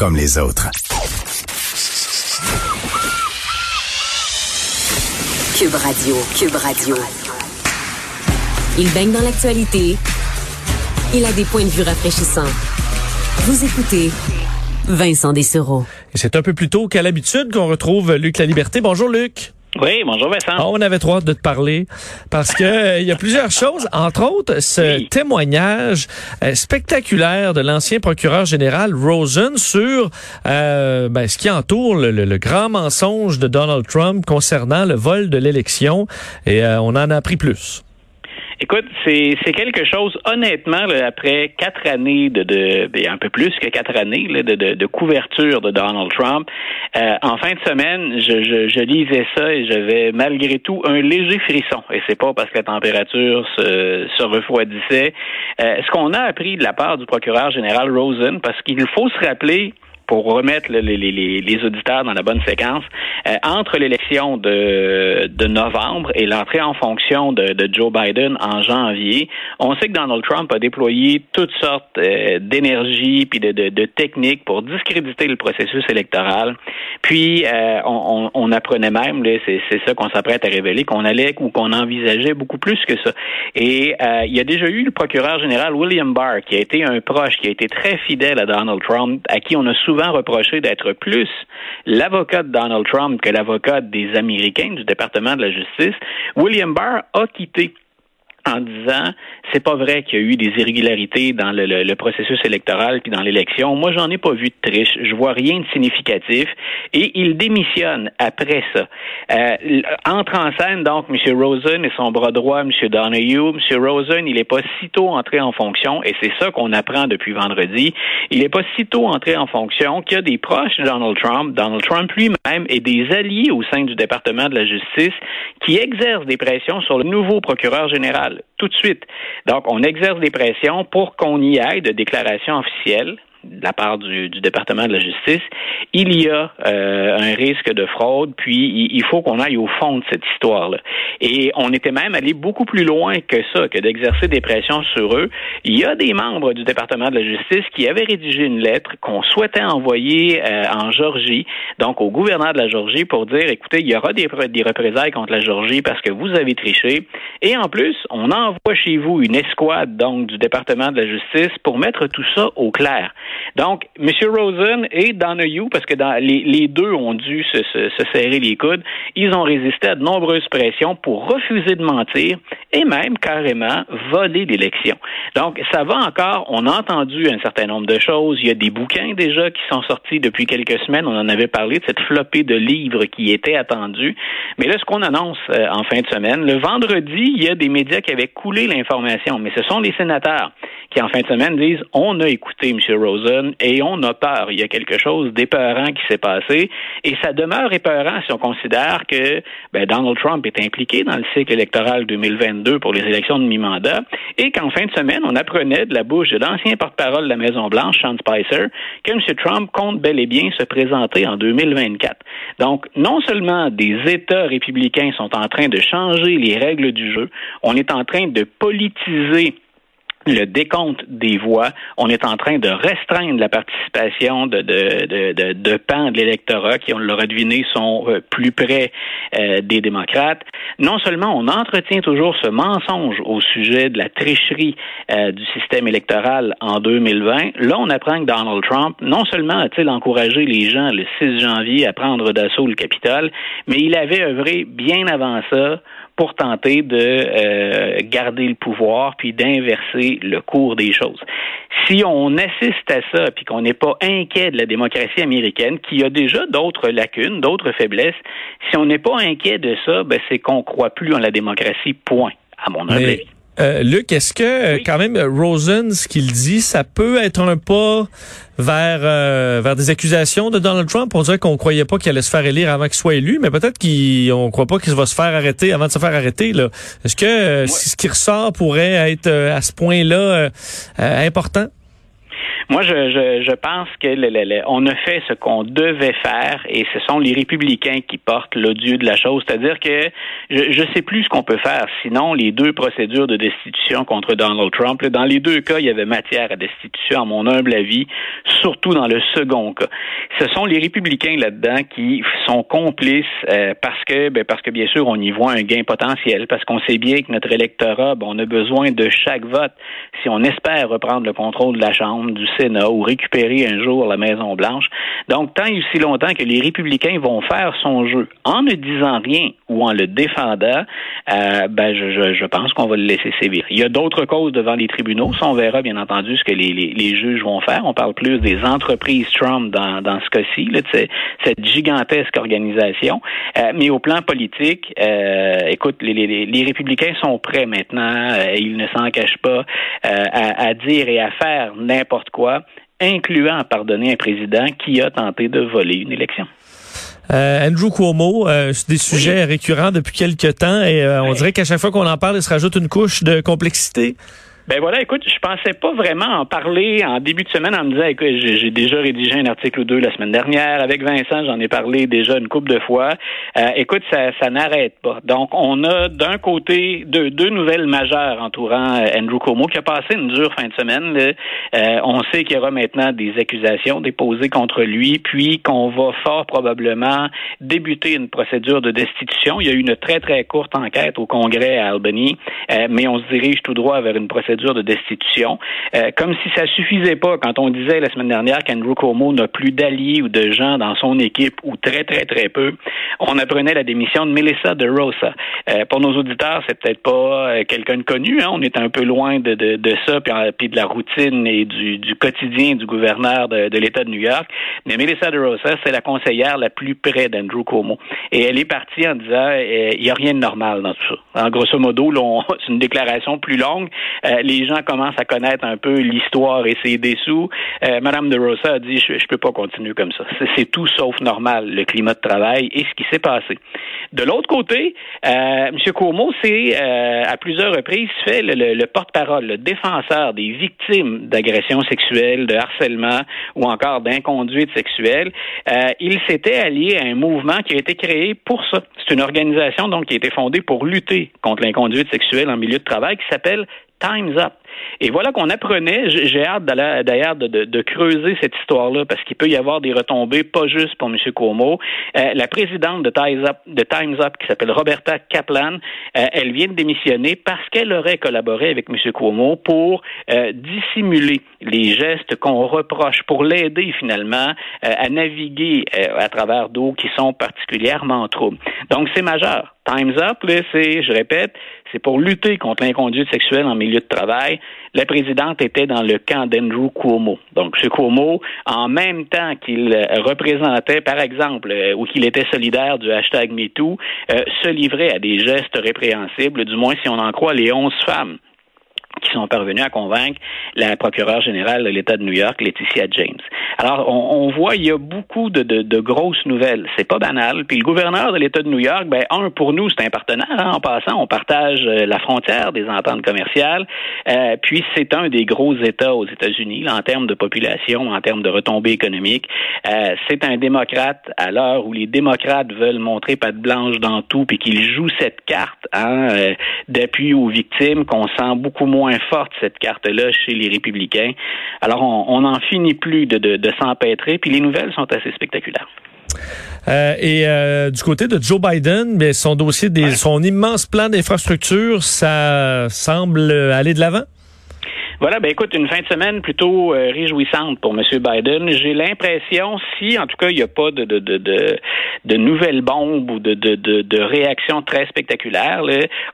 comme les autres. Cube Radio, Cube Radio. Il baigne dans l'actualité. Il a des points de vue rafraîchissants. Vous écoutez Vincent Dessereau. C'est un peu plus tôt qu'à l'habitude qu'on retrouve Luc La Liberté. Bonjour Luc. Oui, bonjour Vincent. Ah, on avait trop hâte de te parler parce que euh, il y a plusieurs choses, entre autres ce témoignage euh, spectaculaire de l'ancien procureur général Rosen sur euh, ben, ce qui entoure le, le, grand mensonge de Donald Trump concernant le vol de l'élection et on en a appris plus. Écoute, c'est quelque chose, honnêtement, après quatre années de, de, ben, un peu plus que quatre années de, de, de, couverture de Donald Trump, euh, en fin de semaine, je, je, je, lisais ça et j'avais malgré tout un léger frisson. Et c'est pas parce que la température se, se refroidissait. Euh, ce qu'on a appris de la part du procureur général Rosen, parce qu'il faut se rappeler pour remettre les, les, les, auditeurs dans la bonne séquence, euh, entre l'élection de, de novembre et l'entrée en fonction de, de, Joe Biden en janvier, on sait que Donald Trump a déployé toutes sortes euh, d'énergie puis de, de, techniques pour discréditer le processus électoral. Puis euh, on, on, apprenait même, c'est ça qu'on s'apprête à révéler, qu'on allait ou qu'on envisageait beaucoup plus que ça. Et il y a déjà eu le procureur général William Barr, qui a été un proche, qui a été très fidèle à Donald Trump, à qui on a souvent reproché d'être plus l'avocat de Donald Trump que l'avocat des Américains du département de la justice, William Barr a quitté en disant c'est pas vrai qu'il y a eu des irrégularités dans le, processus électoral puis dans l'élection. Moi, j'en ai pas vu de triche. Je vois rien de significatif. Et il démissionne après ça. Euh, entre en scène donc M. Rosen et son bras droit, M. Donahue. M. Rosen, il est pas sitôt entré en fonction, et c'est ça qu'on apprend depuis vendredi. Il est pas sitôt entré en fonction qu'il y a des proches de Donald Trump, Donald Trump lui-même, et des alliés au sein du département de la justice qui exercent des pressions sur le nouveau procureur général tout de suite. Donc, on exerce des pressions pour qu'on y aille de déclaration officielle de la part du, département de la justice, il y a euh, un risque de fraude, puis il, faut qu'on aille au fond de cette histoire-là. Et on était même allé beaucoup plus loin que ça, que d'exercer des pressions sur eux. Il y a des membres du département de la justice qui avaient rédigé une lettre qu'on souhaitait envoyer euh, en Georgie, donc au gouverneur de la Georgie, pour dire, écoutez, il y aura des, des représailles contre la Georgie parce que vous avez triché. Et en plus, on envoie chez vous une escouade, donc, du département de la justice pour mettre tout ça au clair. Donc, M. Rosen et Donahue, parce que les, deux ont dû se, serrer les coudes, ils ont résisté à de nombreuses pressions pour refuser de mentir et même carrément voler l'élection. Donc, ça va encore. On a entendu un certain nombre de choses. Il y a des bouquins déjà qui sont sortis depuis quelques semaines. On en avait parlé de cette flopée de livres qui était attendue. Mais là, ce qu'on annonce euh, en fin de semaine, le vendredi, il y a des médias qui avaient coulé l'information, mais ce sont les sénateurs qui, en fin de semaine, disent on a écouté M. Rosen et on a peur. Il y a quelque chose d'épeurant qui s'est passé et ça demeure épeurant si on considère que ben, Donald Trump est impliqué dans le cycle électoral 2022 pour les élections de mi-mandat et qu'en fin de semaine, on apprenait de la bouche de l'ancien porte-parole de la Maison-Blanche, Sean Spicer, que M. Trump compte bel et bien se présenter en 2024. Donc, non seulement des États républicains sont en train de changer les règles du jeu, on est en train de politiser le décompte des voix, on est en train de restreindre la participation de, pans de l'électorat qui, on l'aura deviné, sont euh, plus près euh, des démocrates. Non seulement on entretient toujours ce mensonge au sujet de la tricherie euh, du système électoral en 2020, là on apprend que Donald Trump, non seulement a-t-il encouragé les gens le 6 janvier à prendre d'assaut le Capitole, mais il avait œuvré bien avant ça pour tenter de euh, garder le pouvoir puis d'inverser le cours des choses. Si on assiste à ça puis qu'on n'est pas inquiet de la démocratie américaine, qui a déjà d'autres lacunes, d'autres faiblesses, si on n'est pas inquiet de ça, ben c'est qu'on croit plus en la démocratie. Point, à mon avis. Euh, Luc, est-ce que euh, quand même Rosen, ce qu'il dit, ça peut être un pas vers euh, vers des accusations de Donald Trump? On dirait qu'on croyait pas qu'il allait se faire élire avant qu'il soit élu, mais peut-être qu'on croit pas qu'il va se faire arrêter avant de se faire arrêter. Là, est-ce que ce qui ressort pourrait être à ce point-là important? Moi, je, je, je pense que le, on a fait ce qu'on devait faire et ce sont les républicains qui portent l'odieux de la chose. C'est-à-dire que je ne sais plus ce qu'on peut faire. Sinon, les deux procédures de destitution contre Donald Trump, dans les deux cas, il y avait matière à destitution, à mon humble avis, surtout dans le second cas. Ce sont les républicains là-dedans qui sont complices euh, parce que, ben, parce que bien sûr, on y voit un gain potentiel, parce qu'on sait bien que notre électorat, ben, on a besoin de chaque vote si on espère reprendre le contrôle de la Chambre, du Ou récupérer un jour la Maison Blanche. Donc, tant et aussi longtemps que les républicains vont faire son jeu en ne disant rien ou en le défendant, euh, ben, je, je, pense qu'on va le laisser sévir. Il y a d'autres causes devant les tribunaux. On verra bien entendu ce que les, les, les juges vont faire. On parle plus des entreprises Trump dans, dans ce cas-ci, cette gigantesque organisation. Euh, mais au plan politique, euh, écoute, les, les, les, républicains sont prêts maintenant. Euh, ils ne s'en cachent pas à, à dire et à faire n'importe quoi incluant pardonner un président qui a tenté de voler une élection. Euh, Andrew Cuomo, euh, c'est des sujets récurrents depuis quelques temps et euh, on dirait qu'à chaque fois qu'on en parle, il se rajoute une couche de complexité. Ben voilà, écoute, je pensais pas vraiment en parler en début de semaine en me disant, écoute, j'ai déjà rédigé un article ou deux la semaine dernière. Avec Vincent, j'en ai parlé déjà une couple de fois. Euh, écoute, ça, ça n'arrête pas. Donc, on a d'un côté deux, deux nouvelles majeures entourant euh, Andrew Cuomo qui a passé une dure fin de semaine. Euh, on sait qu'il y aura maintenant des accusations déposées contre lui, puis qu'on va fort probablement débuter une procédure de destitution. Il y a eu une très, très courte enquête au Congrès à Albany, mais on se dirige tout droit vers une procédure de destitution. Euh, comme si ça suffisait pas quand on disait la semaine dernière qu'Andrew Cuomo n'a plus d'alliés ou de gens dans son équipe ou très, très, très peu, on apprenait la démission de Melissa de Rosa. Euh, pour nos auditeurs, c'est peut-être pas euh, quelqu'un de connu. Hein? On est un peu loin de, de, ça, puis, de la routine et du, quotidien du gouverneur de, de l'État de New York. Mais Melissa de Rosa, c'est la conseillère la plus près d'Andrew Cuomo. Et elle est partie en disant, il n'y a rien de normal dans tout ça. En grosso modo, c'est une déclaration plus longue les gens commencent à connaître un peu l'histoire et ses dessous, euh, Madame de Rosa a dit je, je peux pas continuer comme ça. C'est tout sauf normal le climat de travail et ce qui s'est passé. De l'autre côté, euh, M. Cuomo s'est euh, à plusieurs reprises fait le, porte-parole, le défenseur des victimes d'agressions sexuelles, de harcèlement ou encore d'inconduite sexuelle. Euh, il s'était allié à un mouvement qui a été créé pour ça. C'est une organisation donc qui a été fondée pour lutter contre l'inconduite sexuelle en milieu de travail qui s'appelle Time's Up. Et voilà qu'on apprenait, j'ai hâte d'ailleurs de, de, de, creuser cette histoire-là, parce qu'il peut y avoir des retombées, pas juste pour M. Cuomo. Euh, la présidente de Time's Up, de Time's Up qui s'appelle Roberta Kaplan, euh, elle vient de démissionner parce qu'elle aurait collaboré avec M. Cuomo pour euh, dissimuler les gestes qu'on reproche, pour l'aider finalement à naviguer à travers d'eau qui sont particulièrement troubles. Donc c'est majeur. Time's Up, c'est, je répète, c'est pour lutter contre l'inconduite sexuelle en milieu de travail. La présidente était dans le camp d'Andrew Cuomo. Donc, M. Cuomo, en même temps qu'il représentait, par exemple, euh, ou qu'il était solidaire du hashtag MeToo, euh, se livrait à des gestes répréhensibles, du moins si on en croit les onze femmes qui sont parvenus à convaincre la procureure générale de l'État de New York, Laetitia James. Alors, on, on voit, il y a beaucoup de, de, de grosses nouvelles. C'est pas banal. Puis le gouverneur de l'État de New York, ben, un, pour nous, c'est un partenaire. Hein, en passant, on partage euh, la frontière des ententes commerciales. Euh, puis c'est un des gros États aux États-Unis, en termes de population, en termes de retombées économiques. Euh, c'est un démocrate à l'heure où les démocrates veulent montrer patte blanche dans tout, puis qu'ils jouent cette carte hein, euh, d'appui aux victimes, qu'on sent beaucoup moins moins forte, cette carte-là, chez les républicains. Alors, on n'en finit plus de, de, s'empêtrer, puis les nouvelles sont assez spectaculaires. Euh, et euh, du côté de Joe Biden, mais son dossier, des, son immense plan d'infrastructure, ça semble aller de l'avant? Voilà, ben écoute, une fin de semaine plutôt euh, réjouissante pour M. Biden. J'ai l'impression, si en tout cas il n'y a pas de, de, de, de, de nouvelles bombes ou de, de, de, de réactions très spectaculaires,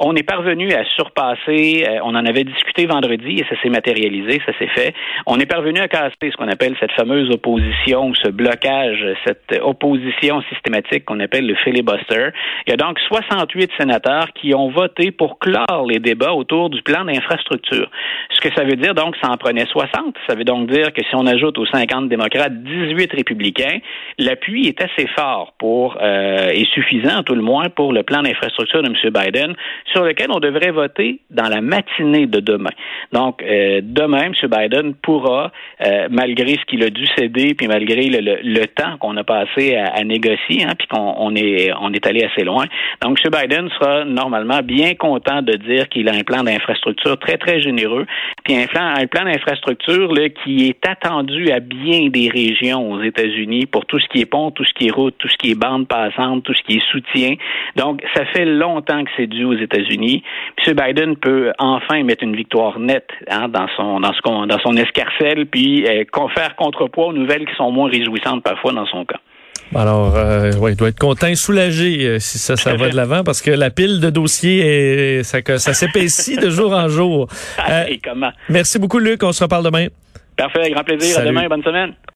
on est parvenu à surpasser, euh, on en avait discuté vendredi et ça s'est matérialisé, ça s'est fait. On est parvenu à casser ce qu'on appelle cette fameuse opposition, ce blocage, cette opposition systématique qu'on appelle le filibuster. Il y a donc 68 sénateurs qui ont voté pour clore les débats autour du plan d'infrastructure. Ce que ça veut dire donc ça en prenait 60. Ça veut donc dire que si on ajoute aux 50 démocrates 18 républicains, l'appui est assez fort pour euh, et suffisant tout le moins pour le plan d'infrastructure de M. Biden, sur lequel on devrait voter dans la matinée de demain. Donc euh, demain, M. Biden pourra, euh, malgré ce qu'il a dû céder, puis malgré le, temps qu'on a passé à, négocier, hein, puis qu'on est on est allé assez loin. Donc M. Biden sera normalement bien content de dire qu'il a un plan d'infrastructure très très généreux, puis un plan un plan d'infrastructure qui est attendu à bien des régions aux États-Unis pour tout ce qui est pont, tout ce qui est route, tout ce qui est bande passante, tout ce qui est soutien. Donc, ça fait longtemps que c'est dû aux États-Unis. M. Biden peut enfin mettre une victoire nette hein, dans son dans, ce, dans son escarcelle, puis euh, faire contrepoids aux nouvelles qui sont moins réjouissantes parfois dans son cas. Alors, euh, ouais, il doit être content et soulagé euh, si ça, ça va de l'avant parce que la pile de dossiers, ça, ça s'épaissit de jour en jour. Et comment? Merci beaucoup, Luc. On se reparle demain. Parfait, grand plaisir. À demain. Bonne semaine.